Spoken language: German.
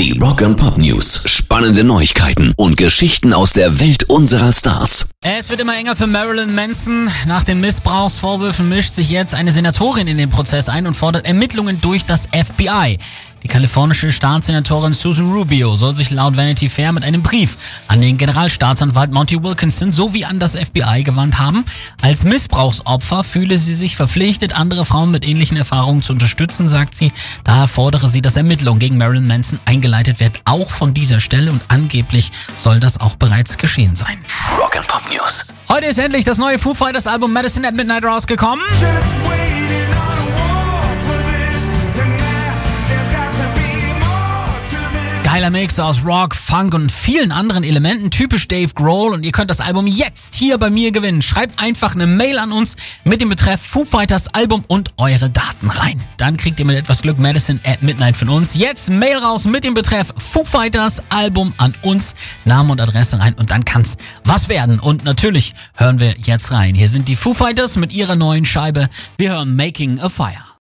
Die Rock and Pop News. Spannende Neuigkeiten und Geschichten aus der Welt unserer Stars. Es wird immer enger für Marilyn Manson. Nach den Missbrauchsvorwürfen mischt sich jetzt eine Senatorin in den Prozess ein und fordert Ermittlungen durch das FBI. Die kalifornische Staatssenatorin Susan Rubio soll sich laut Vanity Fair mit einem Brief an den Generalstaatsanwalt Monty Wilkinson sowie an das FBI gewandt haben. Als Missbrauchsopfer fühle sie sich verpflichtet, andere Frauen mit ähnlichen Erfahrungen zu unterstützen, sagt sie. Daher fordere sie, dass Ermittlungen gegen Marilyn Manson eingeleitet werden, auch von dieser Stelle und angeblich soll das auch bereits geschehen sein. Rock and Pop News. Heute ist endlich das neue Foo Fighters Album Medicine at Midnight rausgekommen. Geiler Mix aus Rock, Funk und vielen anderen Elementen, typisch Dave Grohl und ihr könnt das Album jetzt hier bei mir gewinnen. Schreibt einfach eine Mail an uns mit dem Betreff Foo Fighters Album und eure Daten rein. Dann kriegt ihr mit etwas Glück Medicine at Midnight von uns. Jetzt Mail raus mit dem Betreff Foo Fighters Album an uns, Name und Adresse rein und dann kann's was werden. Und natürlich hören wir jetzt rein. Hier sind die Foo Fighters mit ihrer neuen Scheibe. Wir hören Making a Fire.